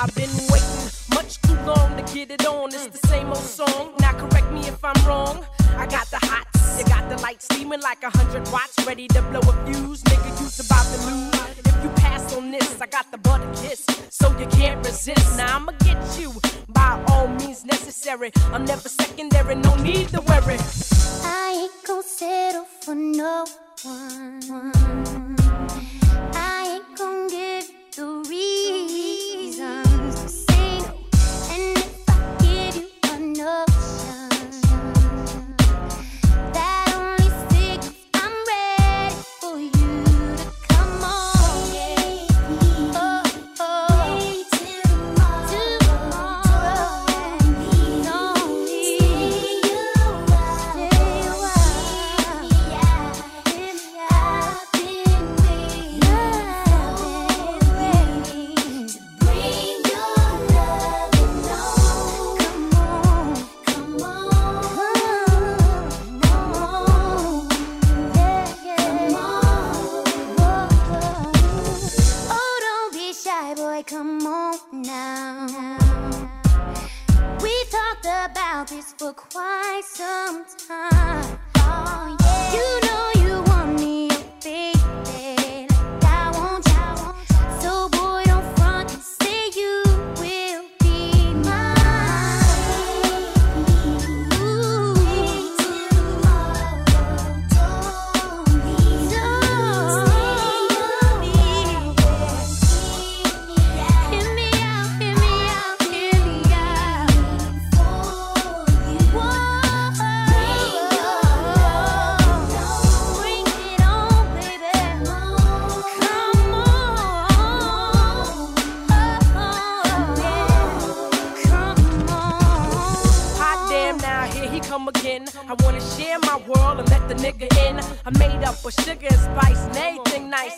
I've been waiting much too long to get it on. It's the same old song. Now correct me if I'm wrong. I got the hot, you got the light steaming like a hundred watts, ready to blow a fuse. Nigga, you's about to lose. If you pass on this, I got the butter kiss, so you can't resist. Now I'ma get you by all means necessary. I'm never secondary, no need to worry. I ain't gon' settle for no one.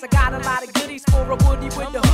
I got a lot of goodies for a woody with the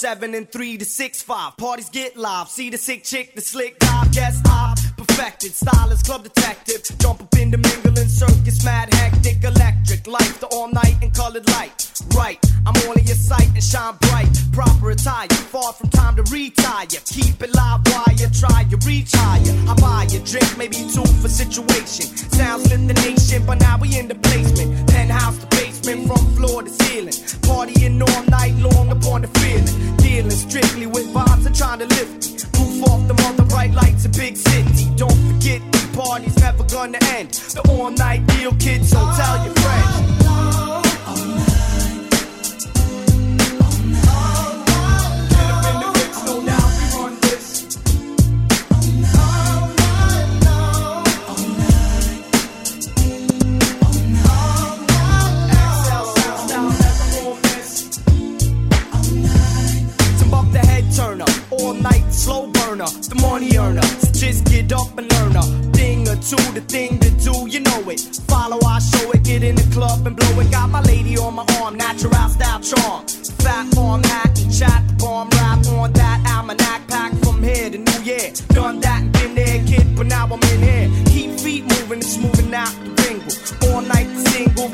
seven and three to six five. Parties get live. See the sick chick, the slick dive. Yes, I perfected. Stylist, club detective. Jump up in the mingling circus. Mad hectic, electric. Life the all night and colored light. Right, I'm all in your sight and shine bright. Proper attire. Far from time to retire. Keep it live while you try. to reach higher. I buy you drink, maybe two for situation. Sounds in the nation, but now we in the basement. Penthouse to basement, from floor to ceiling. Partying all night long big city. Don't forget, the party's never gonna end. The all night deal, kid, so tell your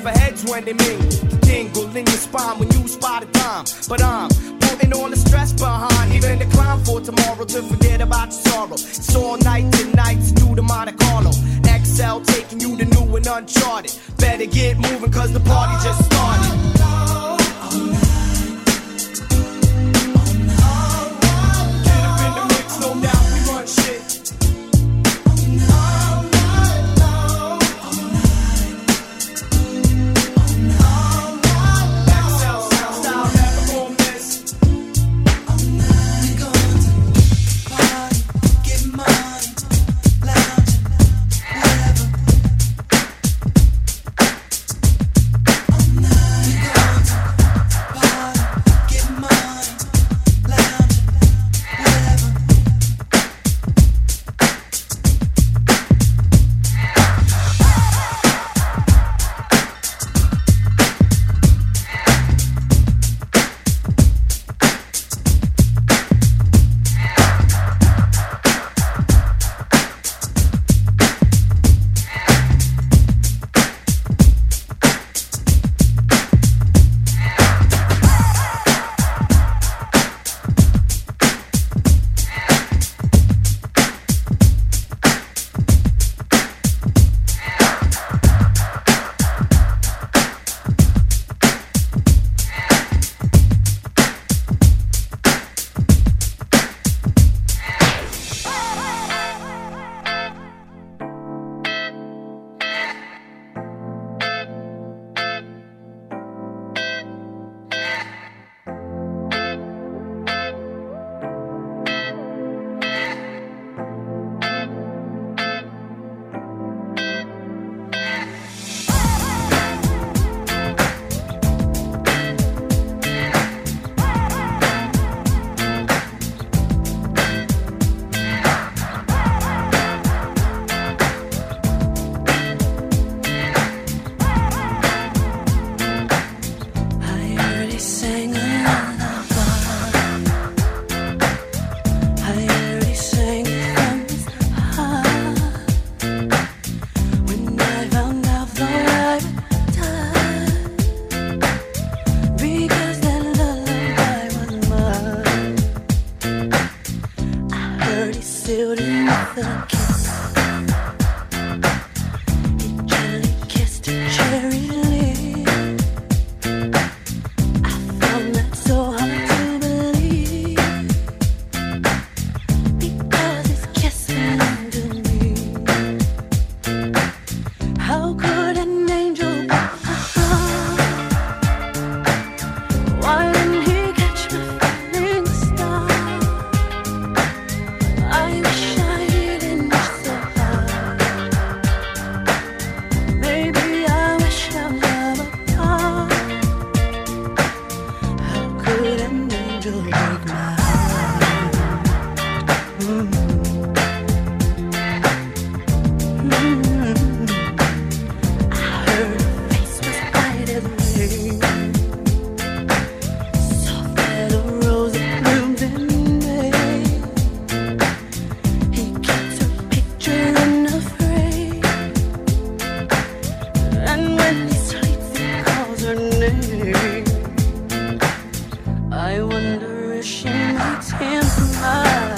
for heads when they mingle. Tingle in your spine when you spot a dime. But I'm putting all the stress behind, even the climb for tomorrow to forget about your sorrow. It's all night and nights to the Monte Carlo. XL taking you to new and uncharted. Better get moving, cause the party just started. I wonder if she needs him mine.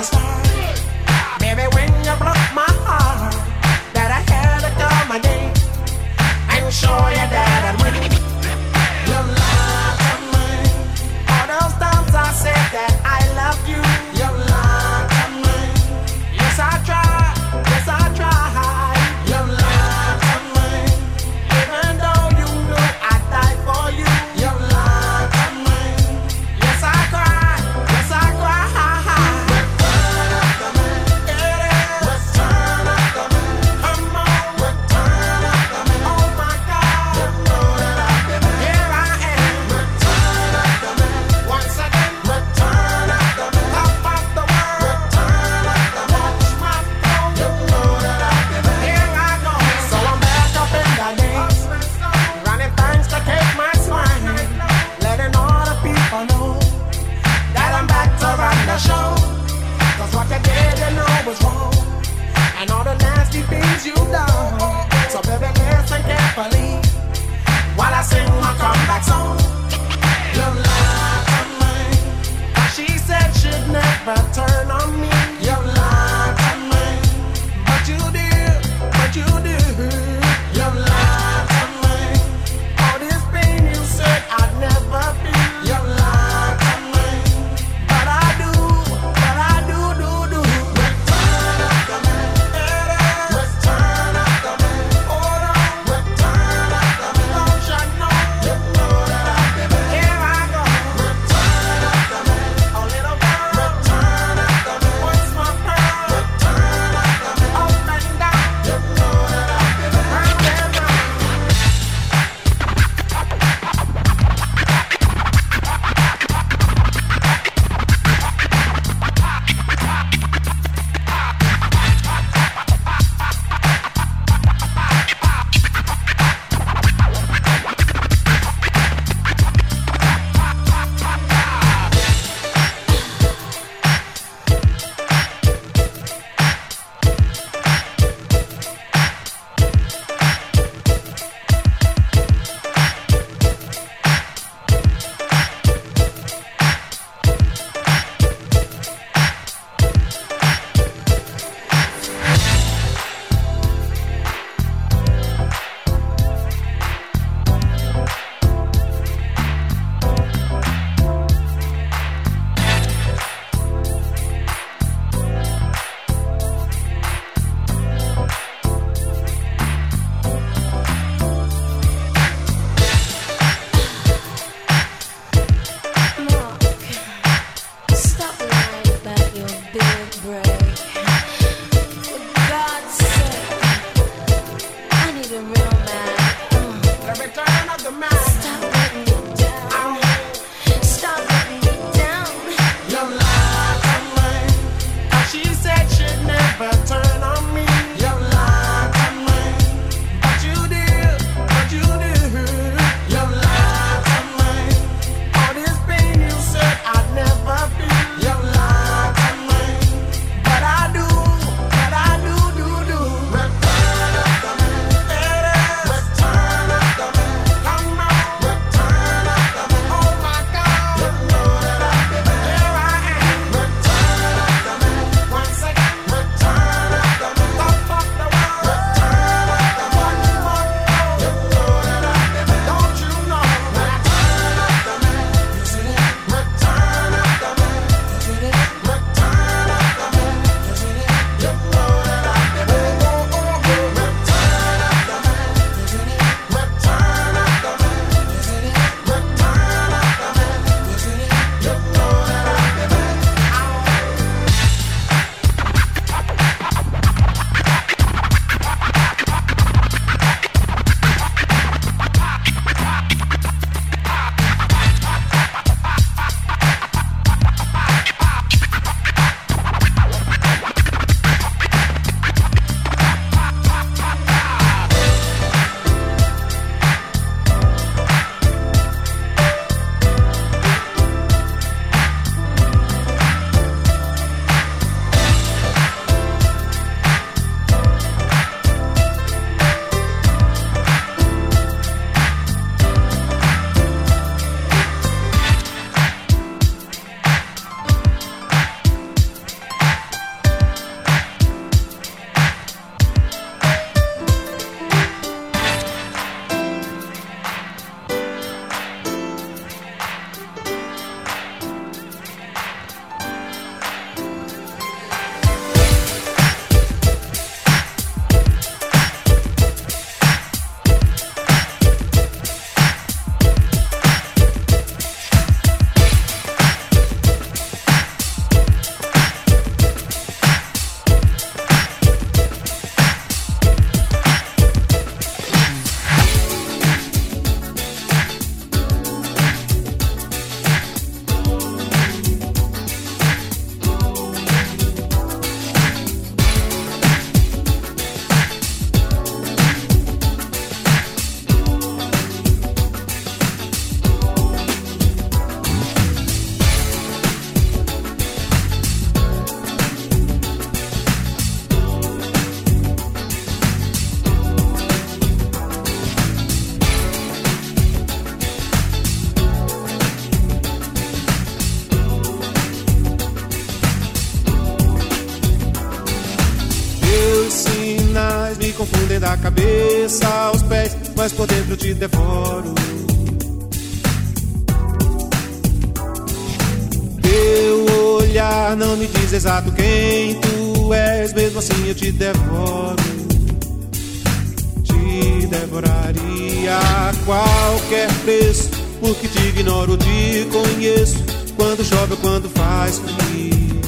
the stars. show. Cause what you did you know was wrong. And all the nasty things you've done. So baby, listen carefully. While I sing my comeback song. Your lie to mine. She said she'd never turn on me. Your lie to mine. But you did, but you did. Eu te devoro. Te devoraria a qualquer preço, porque te ignoro, te conheço. Quando chove quando faz frio.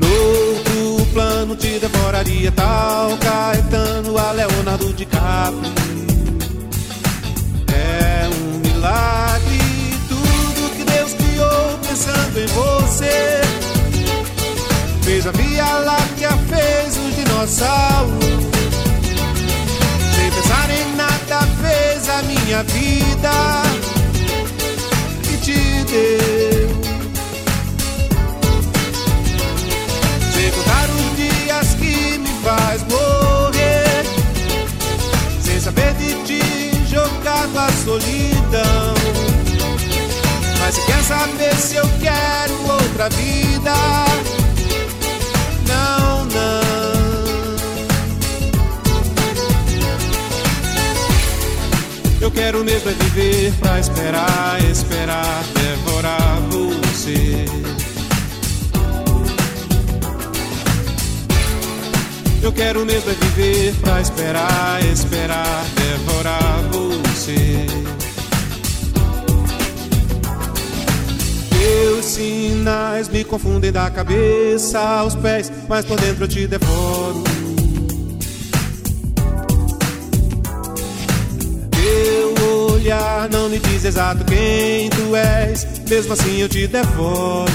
Noutro plano te devoraria tal Caetano a Leonardo DiCaprio. É um milagre tudo que Deus criou pensando em você. Fez a Via Láctea, fez os dinossauros. Sem pensar em nada, fez a minha vida e te deu. Sem contar os dias que me faz morrer. Sem saber de ti, jogado à solidão. Mas se quer saber se eu quero outra vida, quero mesmo é viver pra esperar, esperar, devorar você. Eu quero mesmo é viver pra esperar, esperar, devorar você. Teus sinais me confundem da cabeça aos pés, mas por dentro eu te devoro. Não me diz exato quem tu és, mesmo assim eu te devoro.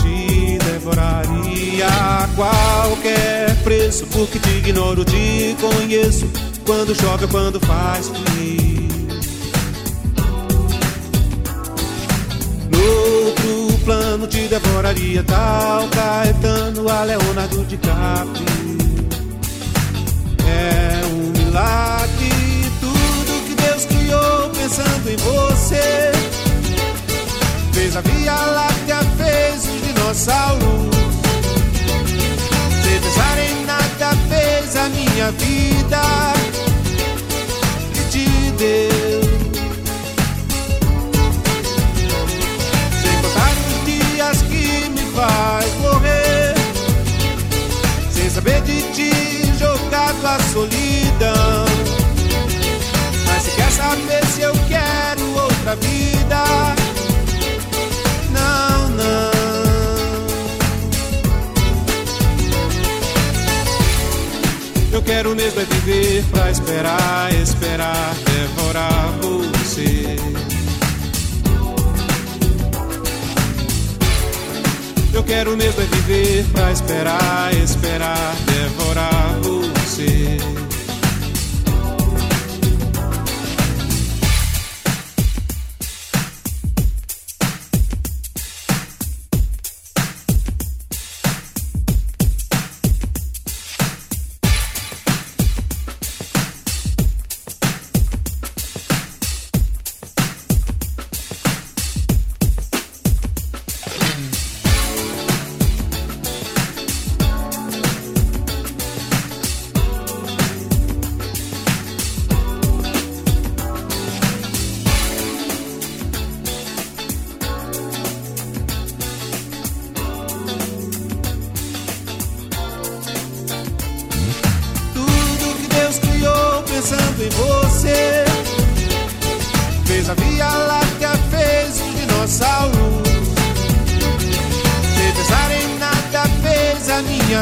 Te devoraria a qualquer preço, porque te ignoro, te conheço. Quando chove quando faz frio. Noutro plano te devoraria tal Caetano a Leonardo DiCaprio. É um milagre pensando em você. Fez a Via Láctea, fez os dinossauros. Sem pensar em nada, fez a minha vida saber se eu quero outra vida, não, não. Eu quero mesmo é viver pra esperar, esperar, devorar você. Eu quero mesmo é viver pra esperar, esperar, devorar você.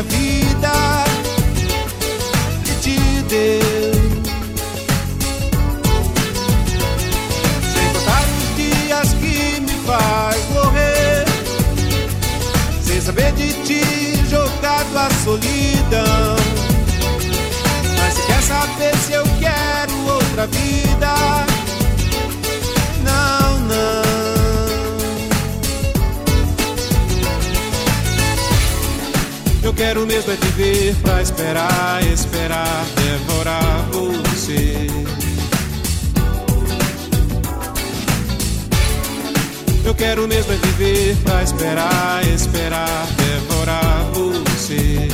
Vida e te deu. Quero mesmo é viver pra esperar, esperar, devorar você. Eu Eu quero mesmo é viver pra esperar, esperar, devorar você.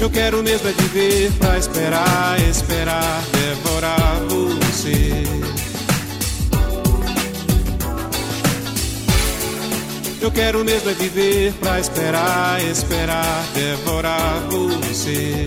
Eu quero mesmo é viver pra esperar, esperar, devorar você. Eu quero mesmo é viver pra esperar, esperar, devorar você.